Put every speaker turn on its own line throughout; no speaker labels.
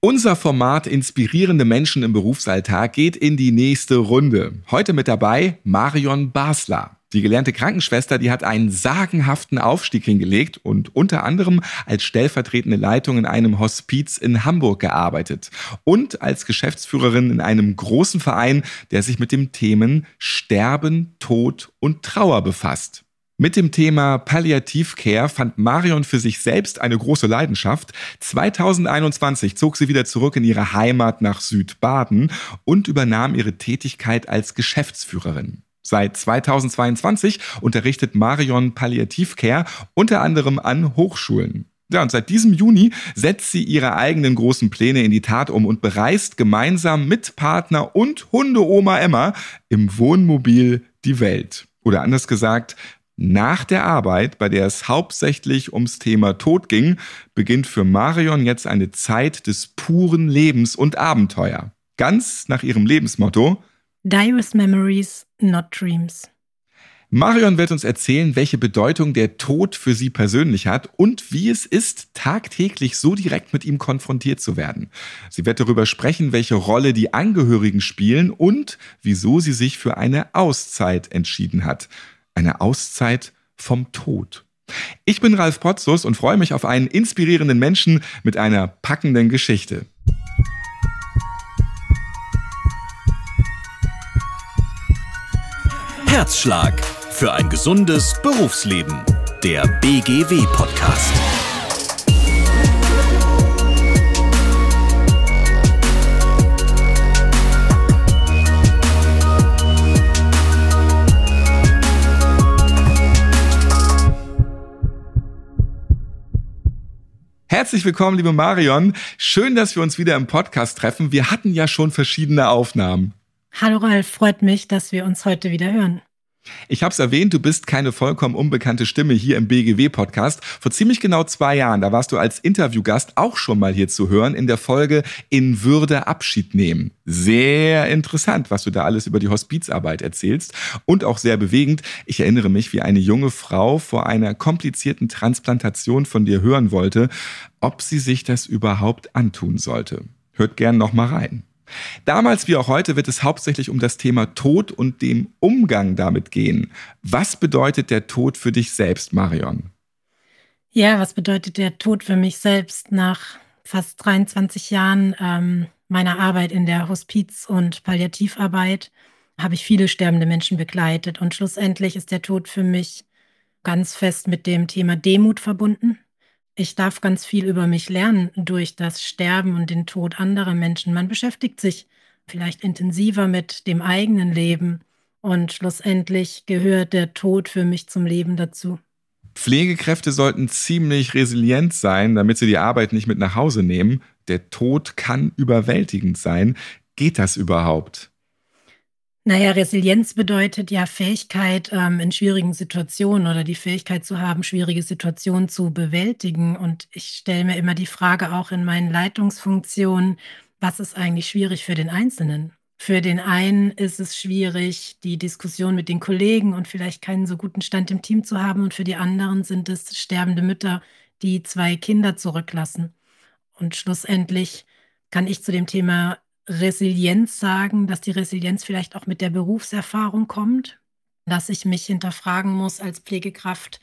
Unser Format Inspirierende Menschen im Berufsalltag geht in die nächste Runde. Heute mit dabei Marion Basler. Die gelernte Krankenschwester, die hat einen sagenhaften Aufstieg hingelegt und unter anderem als stellvertretende Leitung in einem Hospiz in Hamburg gearbeitet und als Geschäftsführerin in einem großen Verein, der sich mit dem Themen Sterben, Tod und Trauer befasst. Mit dem Thema Palliativcare fand Marion für sich selbst eine große Leidenschaft. 2021 zog sie wieder zurück in ihre Heimat nach Südbaden und übernahm ihre Tätigkeit als Geschäftsführerin. Seit 2022 unterrichtet Marion Palliativcare unter anderem an Hochschulen. Ja, und seit diesem Juni setzt sie ihre eigenen großen Pläne in die Tat um und bereist gemeinsam mit Partner und Hundeoma Emma im Wohnmobil die Welt. Oder anders gesagt, nach der Arbeit, bei der es hauptsächlich ums Thema Tod ging, beginnt für Marion jetzt eine Zeit des puren Lebens und Abenteuer. Ganz nach ihrem Lebensmotto
with Memories, not Dreams.
Marion wird uns erzählen, welche Bedeutung der Tod für sie persönlich hat und wie es ist, tagtäglich so direkt mit ihm konfrontiert zu werden. Sie wird darüber sprechen, welche Rolle die Angehörigen spielen und wieso sie sich für eine Auszeit entschieden hat. Eine Auszeit vom Tod. Ich bin Ralf Potzus und freue mich auf einen inspirierenden Menschen mit einer packenden Geschichte.
Herzschlag für ein gesundes Berufsleben. Der BGW-Podcast.
Herzlich willkommen, liebe Marion. Schön, dass wir uns wieder im Podcast treffen. Wir hatten ja schon verschiedene Aufnahmen.
Hallo Ralf, freut mich, dass wir uns heute wieder hören.
Ich habe es erwähnt, du bist keine vollkommen unbekannte Stimme hier im BGW-Podcast. Vor ziemlich genau zwei Jahren, da warst du als Interviewgast auch schon mal hier zu hören in der Folge In Würde Abschied nehmen. Sehr interessant, was du da alles über die Hospizarbeit erzählst und auch sehr bewegend. Ich erinnere mich, wie eine junge Frau vor einer komplizierten Transplantation von dir hören wollte, ob sie sich das überhaupt antun sollte. Hört gern noch mal rein. Damals wie auch heute wird es hauptsächlich um das Thema Tod und dem Umgang damit gehen. Was bedeutet der Tod für dich selbst, Marion?
Ja, was bedeutet der Tod für mich selbst nach fast 23 Jahren ähm, meiner Arbeit in der Hospiz- und Palliativarbeit? Habe ich viele sterbende Menschen begleitet und schlussendlich ist der Tod für mich ganz fest mit dem Thema Demut verbunden. Ich darf ganz viel über mich lernen durch das Sterben und den Tod anderer Menschen. Man beschäftigt sich vielleicht intensiver mit dem eigenen Leben und schlussendlich gehört der Tod für mich zum Leben dazu.
Pflegekräfte sollten ziemlich resilient sein, damit sie die Arbeit nicht mit nach Hause nehmen. Der Tod kann überwältigend sein. Geht das überhaupt?
Naja, Resilienz bedeutet ja Fähigkeit ähm, in schwierigen Situationen oder die Fähigkeit zu haben, schwierige Situationen zu bewältigen. Und ich stelle mir immer die Frage auch in meinen Leitungsfunktionen, was ist eigentlich schwierig für den Einzelnen? Für den einen ist es schwierig, die Diskussion mit den Kollegen und vielleicht keinen so guten Stand im Team zu haben. Und für die anderen sind es sterbende Mütter, die zwei Kinder zurücklassen. Und schlussendlich kann ich zu dem Thema Resilienz sagen, dass die Resilienz vielleicht auch mit der Berufserfahrung kommt, dass ich mich hinterfragen muss als Pflegekraft,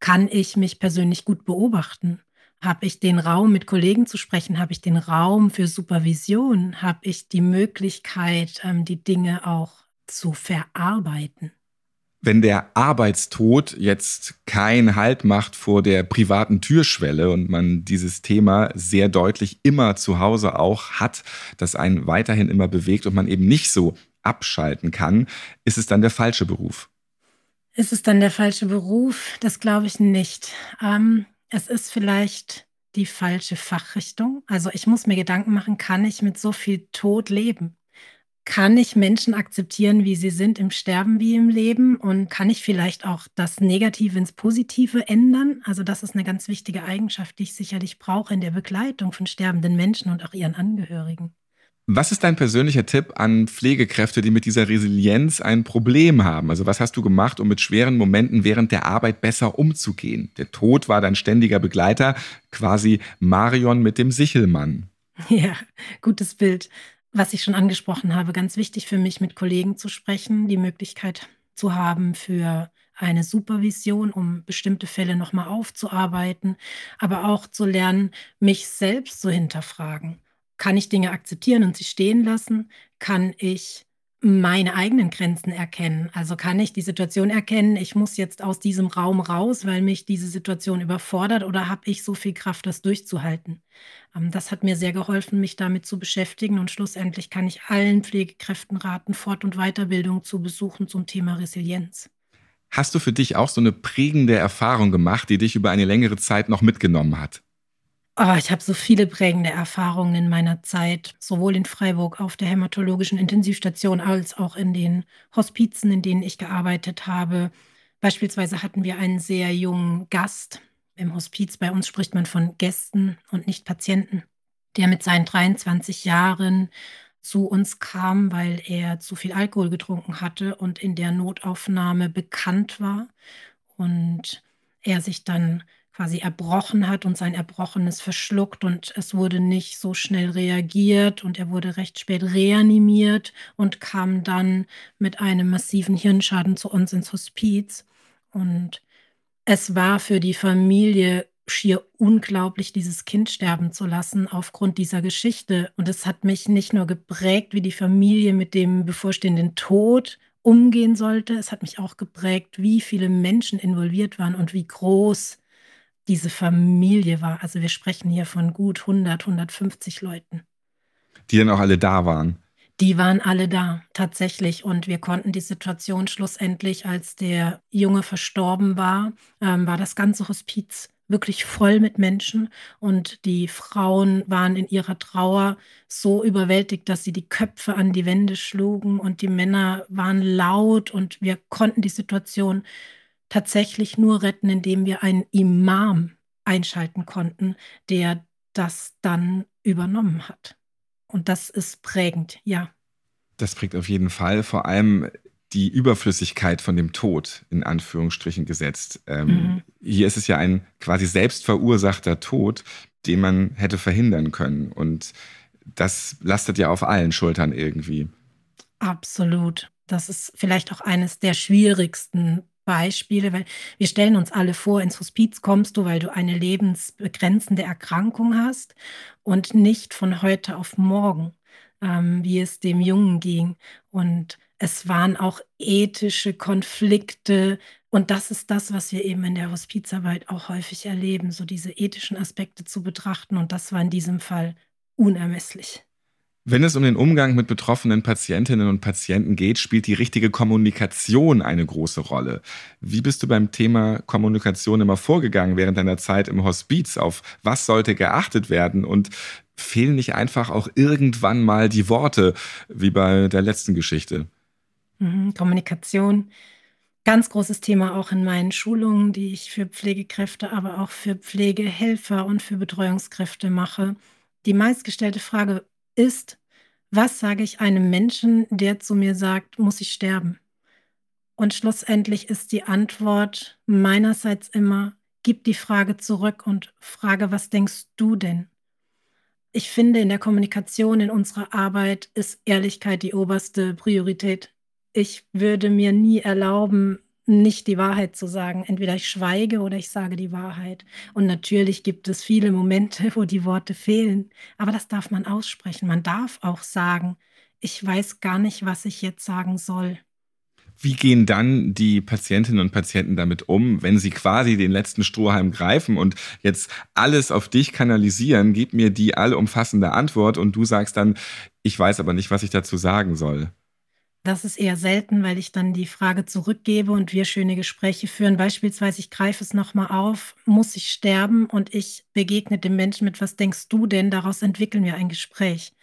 kann ich mich persönlich gut beobachten? Habe ich den Raum, mit Kollegen zu sprechen? Habe ich den Raum für Supervision? Habe ich die Möglichkeit, ähm, die Dinge auch zu verarbeiten?
Wenn der Arbeitstod jetzt keinen Halt macht vor der privaten Türschwelle und man dieses Thema sehr deutlich immer zu Hause auch hat, das einen weiterhin immer bewegt und man eben nicht so abschalten kann, ist es dann der falsche Beruf?
Ist es dann der falsche Beruf? Das glaube ich nicht. Ähm, es ist vielleicht die falsche Fachrichtung. Also ich muss mir Gedanken machen, kann ich mit so viel Tod leben? Kann ich Menschen akzeptieren, wie sie sind, im Sterben wie im Leben? Und kann ich vielleicht auch das Negative ins Positive ändern? Also das ist eine ganz wichtige Eigenschaft, die ich sicherlich brauche in der Begleitung von sterbenden Menschen und auch ihren Angehörigen.
Was ist dein persönlicher Tipp an Pflegekräfte, die mit dieser Resilienz ein Problem haben? Also was hast du gemacht, um mit schweren Momenten während der Arbeit besser umzugehen? Der Tod war dein ständiger Begleiter, quasi Marion mit dem Sichelmann.
Ja, gutes Bild. Was ich schon angesprochen habe, ganz wichtig für mich, mit Kollegen zu sprechen, die Möglichkeit zu haben für eine Supervision, um bestimmte Fälle noch mal aufzuarbeiten, aber auch zu lernen, mich selbst zu hinterfragen. Kann ich Dinge akzeptieren und sie stehen lassen? Kann ich meine eigenen Grenzen erkennen? Also, kann ich die Situation erkennen, ich muss jetzt aus diesem Raum raus, weil mich diese Situation überfordert oder habe ich so viel Kraft, das durchzuhalten? Ähm, das hat mir sehr geholfen, mich damit zu beschäftigen und schlussendlich kann ich allen Pflegekräften raten, Fort und Weiterbildung zu besuchen zum Thema Resilienz.
Hast du für dich auch so eine prägende Erfahrung gemacht, die dich über eine längere Zeit noch mitgenommen hat?
Oh, ich habe so viele prägende Erfahrungen in meiner Zeit, sowohl in Freiburg auf der hämatologischen Intensivstation als auch in den Hospizen, in denen ich gearbeitet habe. Beispielsweise hatten wir einen sehr jungen Gast im Hospiz. Bei uns spricht man von Gästen und nicht Patienten, der mit seinen 23 Jahren zu uns kam, weil er zu viel Alkohol getrunken hatte und in der Notaufnahme bekannt war und er sich dann quasi erbrochen hat und sein Erbrochenes verschluckt und es wurde nicht so schnell reagiert und er wurde recht spät reanimiert und kam dann mit einem massiven Hirnschaden zu uns ins Hospiz. Und es war für die Familie schier unglaublich, dieses Kind sterben zu lassen aufgrund dieser Geschichte. Und es hat mich nicht nur geprägt, wie die Familie mit dem bevorstehenden Tod umgehen sollte, es hat mich auch geprägt, wie viele Menschen involviert waren und wie groß diese Familie war. Also wir sprechen hier von gut 100, 150 Leuten.
Die dann auch alle da waren.
Die waren alle da, tatsächlich. Und wir konnten die Situation schlussendlich, als der Junge verstorben war, ähm, war das ganze Hospiz wirklich voll mit Menschen und die Frauen waren in ihrer Trauer so überwältigt, dass sie die Köpfe an die Wände schlugen und die Männer waren laut und wir konnten die Situation tatsächlich nur retten, indem wir einen Imam einschalten konnten, der das dann übernommen hat. Und das ist prägend, ja.
Das prägt auf jeden Fall. Vor allem die Überflüssigkeit von dem Tod in Anführungsstrichen gesetzt. Ähm, mhm. Hier ist es ja ein quasi selbstverursachter Tod, den man hätte verhindern können. Und das lastet ja auf allen Schultern irgendwie.
Absolut. Das ist vielleicht auch eines der schwierigsten Beispiele, weil wir stellen uns alle vor, ins Hospiz kommst du, weil du eine lebensbegrenzende Erkrankung hast und nicht von heute auf morgen, ähm, wie es dem Jungen ging. Und es waren auch ethische Konflikte. Und das ist das, was wir eben in der Hospizarbeit auch häufig erleben, so diese ethischen Aspekte zu betrachten. Und das war in diesem Fall unermesslich.
Wenn es um den Umgang mit betroffenen Patientinnen und Patienten geht, spielt die richtige Kommunikation eine große Rolle. Wie bist du beim Thema Kommunikation immer vorgegangen während deiner Zeit im Hospiz? Auf was sollte geachtet werden? Und fehlen nicht einfach auch irgendwann mal die Worte, wie bei der letzten Geschichte?
Mhm, Kommunikation. Ganz großes Thema auch in meinen Schulungen, die ich für Pflegekräfte, aber auch für Pflegehelfer und für Betreuungskräfte mache. Die meistgestellte Frage ist, was sage ich einem Menschen, der zu mir sagt, muss ich sterben? Und schlussendlich ist die Antwort meinerseits immer, gib die Frage zurück und frage, was denkst du denn? Ich finde, in der Kommunikation, in unserer Arbeit ist Ehrlichkeit die oberste Priorität. Ich würde mir nie erlauben, nicht die Wahrheit zu sagen. Entweder ich schweige oder ich sage die Wahrheit. Und natürlich gibt es viele Momente, wo die Worte fehlen. Aber das darf man aussprechen. Man darf auch sagen, ich weiß gar nicht, was ich jetzt sagen soll.
Wie gehen dann die Patientinnen und Patienten damit um, wenn sie quasi den letzten Strohhalm greifen und jetzt alles auf dich kanalisieren? Gib mir die allumfassende Antwort und du sagst dann, ich weiß aber nicht, was ich dazu sagen soll.
Das ist eher selten, weil ich dann die Frage zurückgebe und wir schöne Gespräche führen. Beispielsweise, ich greife es nochmal auf, muss ich sterben und ich begegne dem Menschen mit, was denkst du denn? Daraus entwickeln wir ein Gespräch,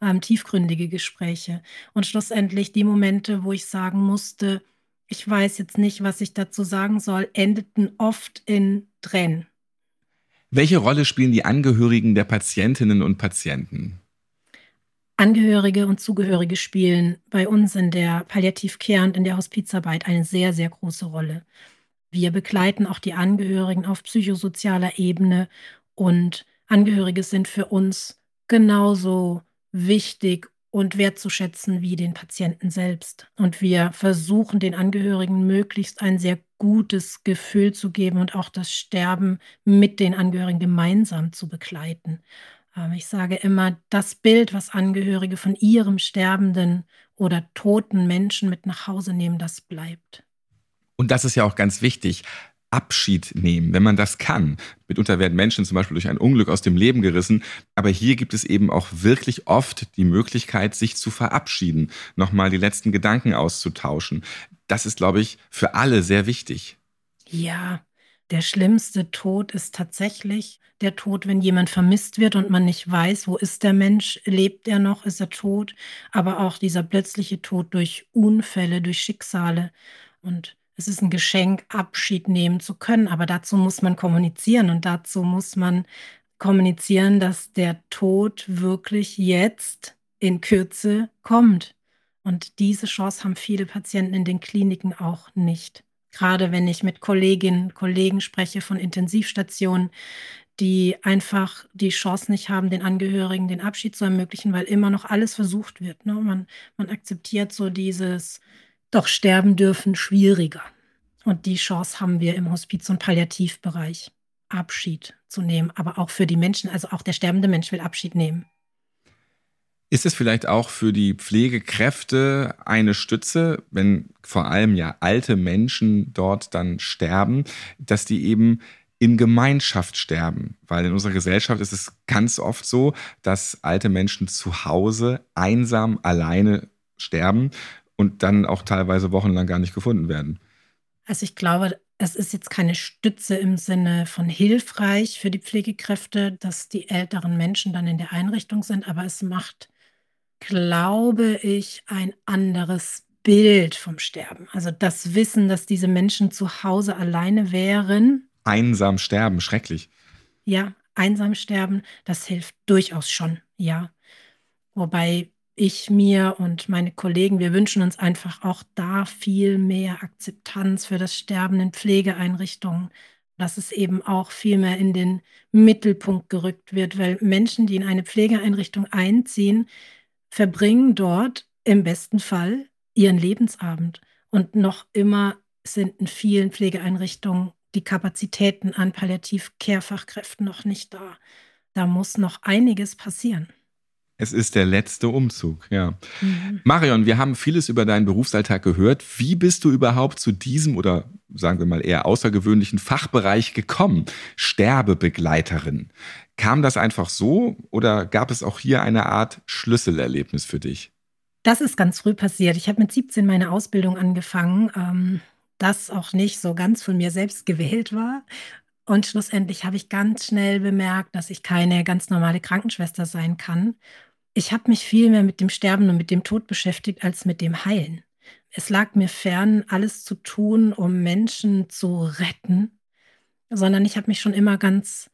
ähm, tiefgründige Gespräche. Und schlussendlich die Momente, wo ich sagen musste, ich weiß jetzt nicht, was ich dazu sagen soll, endeten oft in Tränen.
Welche Rolle spielen die Angehörigen der Patientinnen und Patienten?
Angehörige und Zugehörige spielen bei uns in der Palliativcare und in der Hospizarbeit eine sehr, sehr große Rolle. Wir begleiten auch die Angehörigen auf psychosozialer Ebene und Angehörige sind für uns genauso wichtig und wertzuschätzen wie den Patienten selbst. Und wir versuchen den Angehörigen möglichst ein sehr gutes Gefühl zu geben und auch das Sterben mit den Angehörigen gemeinsam zu begleiten. Ähm, ich sage immer, das Bild, was Angehörige von ihrem sterbenden oder toten Menschen mit nach Hause nehmen, das bleibt.
Und das ist ja auch ganz wichtig. Abschied nehmen, wenn man das kann. Mitunter werden Menschen zum Beispiel durch ein Unglück aus dem Leben gerissen, aber hier gibt es eben auch wirklich oft die Möglichkeit, sich zu verabschieden, nochmal die letzten Gedanken auszutauschen. Das ist, glaube ich, für alle sehr wichtig.
Ja, der schlimmste Tod ist tatsächlich der Tod, wenn jemand vermisst wird und man nicht weiß, wo ist der Mensch, lebt er noch, ist er tot, aber auch dieser plötzliche Tod durch Unfälle, durch Schicksale. Und es ist ein Geschenk, Abschied nehmen zu können, aber dazu muss man kommunizieren und dazu muss man kommunizieren, dass der Tod wirklich jetzt in Kürze kommt. Und diese Chance haben viele Patienten in den Kliniken auch nicht. Gerade wenn ich mit Kolleginnen und Kollegen spreche von Intensivstationen, die einfach die Chance nicht haben, den Angehörigen den Abschied zu ermöglichen, weil immer noch alles versucht wird. Ne? Man, man akzeptiert so dieses, doch sterben dürfen schwieriger. Und die Chance haben wir im Hospiz- und Palliativbereich, Abschied zu nehmen. Aber auch für die Menschen, also auch der sterbende Mensch will Abschied nehmen.
Ist es vielleicht auch für die Pflegekräfte eine Stütze, wenn vor allem ja alte Menschen dort dann sterben, dass die eben in Gemeinschaft sterben? Weil in unserer Gesellschaft ist es ganz oft so, dass alte Menschen zu Hause einsam alleine sterben und dann auch teilweise wochenlang gar nicht gefunden werden.
Also ich glaube, es ist jetzt keine Stütze im Sinne von hilfreich für die Pflegekräfte, dass die älteren Menschen dann in der Einrichtung sind, aber es macht glaube ich, ein anderes Bild vom Sterben. Also das Wissen, dass diese Menschen zu Hause alleine wären.
Einsam sterben, schrecklich.
Ja, einsam sterben, das hilft durchaus schon, ja. Wobei ich mir und meine Kollegen, wir wünschen uns einfach auch da viel mehr Akzeptanz für das Sterben in Pflegeeinrichtungen, dass es eben auch viel mehr in den Mittelpunkt gerückt wird, weil Menschen, die in eine Pflegeeinrichtung einziehen, verbringen dort im besten Fall ihren Lebensabend. Und noch immer sind in vielen Pflegeeinrichtungen die Kapazitäten an Palliativ-Care-Fachkräften noch nicht da. Da muss noch einiges passieren.
Es ist der letzte Umzug, ja. Mhm. Marion, wir haben vieles über deinen Berufsalltag gehört. Wie bist du überhaupt zu diesem oder sagen wir mal eher außergewöhnlichen Fachbereich gekommen? Sterbebegleiterin. Kam das einfach so oder gab es auch hier eine Art Schlüsselerlebnis für dich?
Das ist ganz früh passiert. Ich habe mit 17 meine Ausbildung angefangen, ähm, das auch nicht so ganz von mir selbst gewählt war. Und schlussendlich habe ich ganz schnell bemerkt, dass ich keine ganz normale Krankenschwester sein kann. Ich habe mich viel mehr mit dem Sterben und mit dem Tod beschäftigt als mit dem Heilen. Es lag mir fern, alles zu tun, um Menschen zu retten, sondern ich habe mich schon immer ganz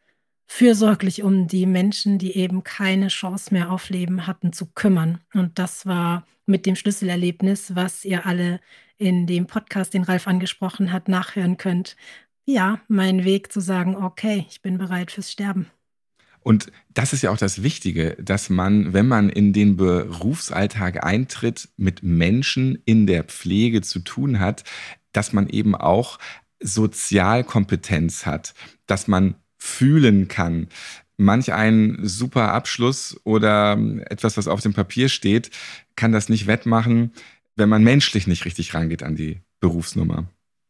fürsorglich um die Menschen, die eben keine Chance mehr auf Leben hatten, zu kümmern. Und das war mit dem Schlüsselerlebnis, was ihr alle in dem Podcast, den Ralf angesprochen hat, nachhören könnt. Ja, mein Weg zu sagen, okay, ich bin bereit fürs Sterben.
Und das ist ja auch das Wichtige, dass man, wenn man in den Berufsalltag eintritt, mit Menschen in der Pflege zu tun hat, dass man eben auch Sozialkompetenz hat, dass man fühlen kann. Manch ein super Abschluss oder etwas, was auf dem Papier steht, kann das nicht wettmachen, wenn man menschlich nicht richtig rangeht an die Berufsnummer.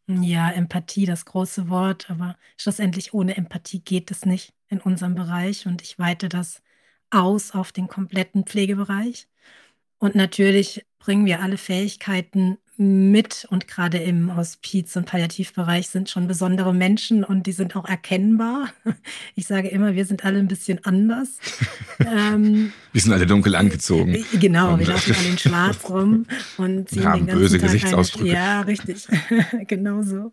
Ja, Empathie, das große Wort, aber schlussendlich ohne Empathie geht es nicht in unserem Bereich und ich weite das aus auf den kompletten Pflegebereich. Und natürlich bringen wir alle Fähigkeiten mit und gerade im Hospiz- und Palliativbereich sind schon besondere Menschen und die sind auch erkennbar. Ich sage immer, wir sind alle ein bisschen anders.
ähm, wir sind alle dunkel angezogen. Äh,
genau, wir laufen alle in schwarz rum und
ziehen haben den ganzen böse Tag Gesichtsausdrücke.
Eine, ja, richtig. genau so.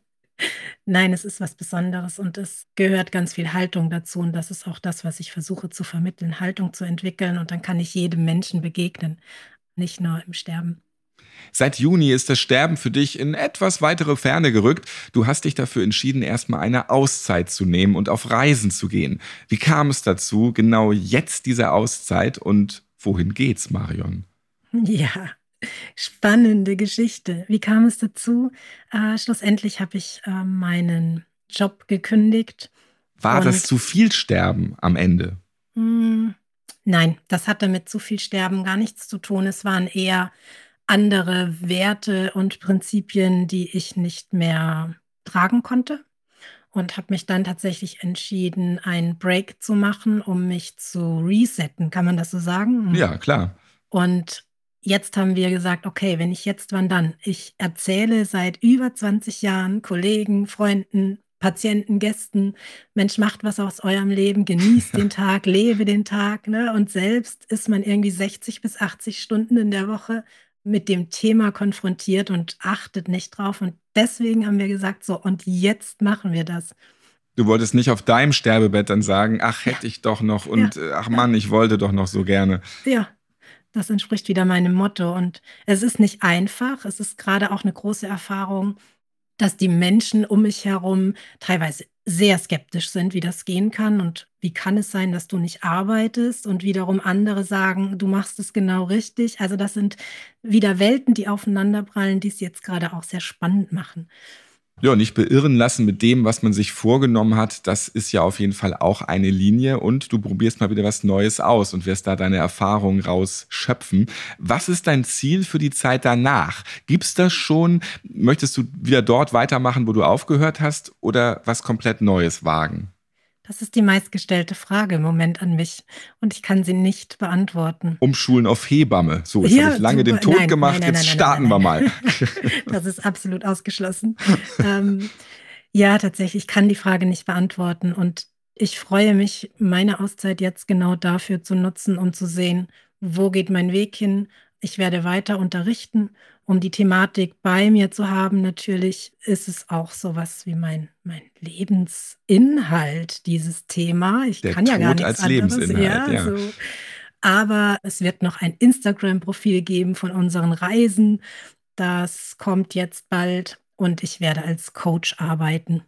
Nein, es ist was Besonderes und es gehört ganz viel Haltung dazu und das ist auch das, was ich versuche zu vermitteln, Haltung zu entwickeln und dann kann ich jedem Menschen begegnen, nicht nur im Sterben.
Seit Juni ist das Sterben für dich in etwas weitere Ferne gerückt. Du hast dich dafür entschieden, erstmal eine Auszeit zu nehmen und auf Reisen zu gehen. Wie kam es dazu, genau jetzt diese Auszeit und wohin geht's, Marion?
Ja, spannende Geschichte. Wie kam es dazu? Äh, schlussendlich habe ich äh, meinen Job gekündigt.
War das zu viel Sterben am Ende?
Mh, hm, nein, das hatte mit zu viel Sterben gar nichts zu tun. Es waren eher andere Werte und Prinzipien, die ich nicht mehr tragen konnte und habe mich dann tatsächlich entschieden, einen Break zu machen, um mich zu resetten. Kann man das so sagen?
Ja, klar.
Und jetzt haben wir gesagt, okay, wenn ich jetzt, wann dann? Ich erzähle seit über 20 Jahren Kollegen, Freunden, Patienten, Gästen, Mensch, macht was aus eurem Leben, genießt den Tag, lebe den Tag. Ne? Und selbst ist man irgendwie 60 bis 80 Stunden in der Woche mit dem Thema konfrontiert und achtet nicht drauf. Und deswegen haben wir gesagt, so, und jetzt machen wir das.
Du wolltest nicht auf deinem Sterbebett dann sagen, ach, hätte ich doch noch und ja. ach Mann, ich wollte doch noch so gerne.
Ja, das entspricht wieder meinem Motto. Und es ist nicht einfach. Es ist gerade auch eine große Erfahrung, dass die Menschen um mich herum teilweise sehr skeptisch sind, wie das gehen kann und wie kann es sein, dass du nicht arbeitest und wiederum andere sagen, du machst es genau richtig. Also das sind wieder Welten, die aufeinanderprallen, die es jetzt gerade auch sehr spannend machen.
Ja, nicht beirren lassen mit dem, was man sich vorgenommen hat. Das ist ja auf jeden Fall auch eine Linie und du probierst mal wieder was Neues aus und wirst da deine Erfahrungen rausschöpfen. Was ist dein Ziel für die Zeit danach? Gibt's das schon? Möchtest du wieder dort weitermachen, wo du aufgehört hast oder was komplett Neues wagen?
Das ist die meistgestellte Frage im Moment an mich und ich kann sie nicht beantworten.
Umschulen auf Hebamme. So, jetzt ja, habe ich lange super. den Tod nein, gemacht, nein, nein, jetzt starten wir mal.
das ist absolut ausgeschlossen. ähm, ja, tatsächlich, ich kann die Frage nicht beantworten und ich freue mich, meine Auszeit jetzt genau dafür zu nutzen, um zu sehen, wo geht mein Weg hin. Ich werde weiter unterrichten um die Thematik bei mir zu haben, natürlich ist es auch sowas wie mein, mein Lebensinhalt, dieses Thema. Ich
Der
kann ja
Tod
gar nichts
als
anderes.
Lebensinhalt,
ja,
ja.
So. Aber es wird noch ein Instagram-Profil geben von unseren Reisen. Das kommt jetzt bald und ich werde als Coach arbeiten.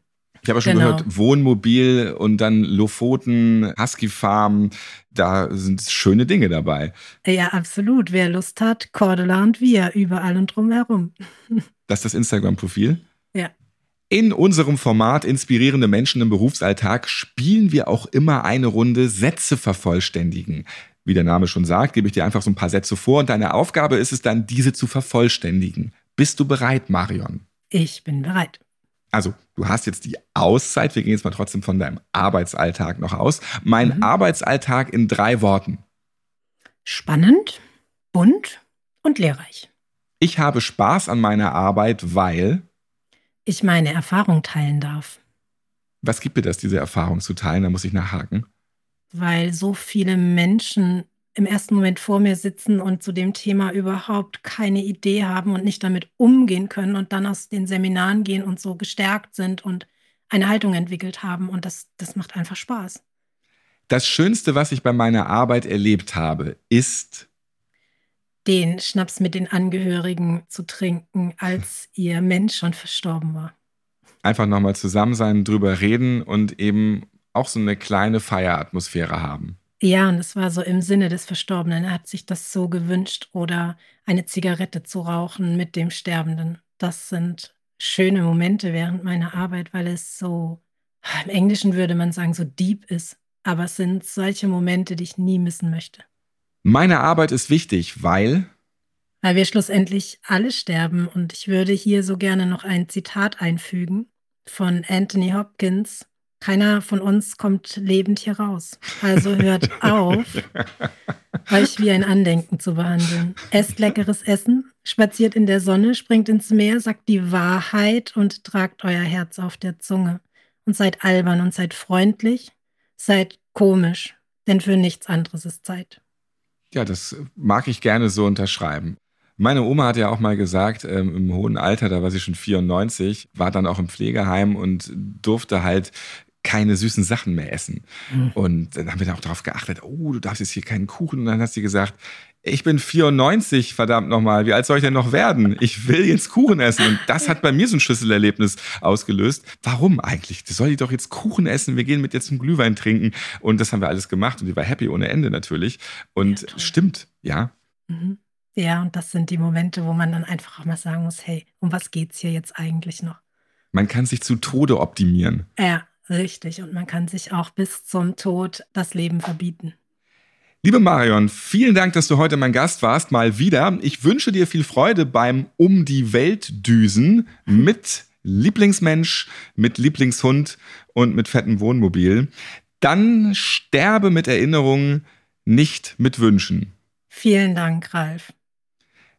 Ich habe schon genau. gehört, Wohnmobil und dann Lofoten, Husky Farm, da sind schöne Dinge dabei.
Ja, absolut. Wer Lust hat, Cordula und wir, überall und drumherum.
Das ist das Instagram-Profil?
Ja.
In unserem Format Inspirierende Menschen im Berufsalltag spielen wir auch immer eine Runde Sätze vervollständigen. Wie der Name schon sagt, gebe ich dir einfach so ein paar Sätze vor und deine Aufgabe ist es dann, diese zu vervollständigen. Bist du bereit, Marion?
Ich bin bereit
also du hast jetzt die Auszeit, wir gehen jetzt mal trotzdem von deinem Arbeitsalltag noch aus. Mein mhm. Arbeitsalltag in drei Worten.
Spannend, bunt und lehrreich.
Ich habe Spaß an meiner Arbeit, weil
ich meine Erfahrung teilen darf.
Was gibt mir das, diese Erfahrung zu teilen? Da muss ich nachhaken.
Weil so viele Menschen im ersten Moment vor mir sitzen und zu dem Thema überhaupt keine Idee haben und nicht damit umgehen können und dann aus den Seminaren gehen und so gestärkt sind und eine Haltung entwickelt haben. Und das, das macht einfach Spaß.
Das Schönste, was ich bei meiner Arbeit erlebt habe, ist
den Schnaps mit den Angehörigen zu trinken, als ihr Mensch schon verstorben war.
Einfach nochmal zusammen sein, drüber reden und eben auch so eine kleine Feieratmosphäre haben.
Ja, und es war so im Sinne des Verstorbenen. Er hat sich das so gewünscht oder eine Zigarette zu rauchen mit dem Sterbenden. Das sind schöne Momente während meiner Arbeit, weil es so, im Englischen würde man sagen, so deep ist. Aber es sind solche Momente, die ich nie missen möchte.
Meine Arbeit ist wichtig, weil
weil wir schlussendlich alle sterben. Und ich würde hier so gerne noch ein Zitat einfügen von Anthony Hopkins, keiner von uns kommt lebend hier raus. Also hört auf, euch wie ein Andenken zu behandeln. Esst leckeres Essen, spaziert in der Sonne, springt ins Meer, sagt die Wahrheit und tragt euer Herz auf der Zunge. Und seid albern und seid freundlich, seid komisch, denn für nichts anderes ist Zeit.
Ja, das mag ich gerne so unterschreiben. Meine Oma hat ja auch mal gesagt, ähm, im hohen Alter, da war sie schon 94, war dann auch im Pflegeheim und durfte halt keine süßen Sachen mehr essen. Mhm. Und dann haben wir dann auch darauf geachtet, oh, du darfst jetzt hier keinen Kuchen. Und dann hat sie gesagt, ich bin 94, verdammt nochmal, wie alt soll ich denn noch werden? Ich will jetzt Kuchen essen. Und das hat bei mir so ein Schlüsselerlebnis ausgelöst. Warum eigentlich? Soll ich doch jetzt Kuchen essen? Wir gehen mit jetzt zum Glühwein trinken. Und das haben wir alles gemacht. Und die war happy ohne Ende natürlich. Und ja, stimmt, ja.
Mhm. Ja, und das sind die Momente, wo man dann einfach auch mal sagen muss, hey, um was geht's hier jetzt eigentlich noch?
Man kann sich zu Tode optimieren.
Ja, richtig. Und man kann sich auch bis zum Tod das Leben verbieten.
Liebe Marion, vielen Dank, dass du heute mein Gast warst, mal wieder. Ich wünsche dir viel Freude beim Um die Welt düsen mit Lieblingsmensch, mit Lieblingshund und mit fettem Wohnmobil. Dann sterbe mit Erinnerungen, nicht mit Wünschen.
Vielen Dank, Ralf.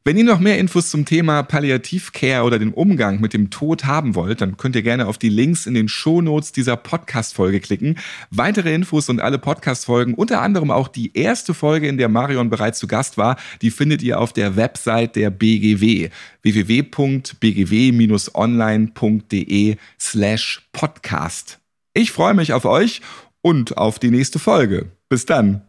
Wenn ihr noch mehr Infos zum Thema Palliativcare oder den Umgang mit dem Tod haben wollt, dann könnt ihr gerne auf die Links in den Shownotes dieser Podcast-Folge klicken. Weitere Infos und alle Podcast-Folgen, unter anderem auch die erste Folge, in der Marion bereits zu Gast war, die findet ihr auf der Website der BGW www.bgw-online.de slash podcast. Ich freue mich auf euch und auf die nächste Folge. Bis dann.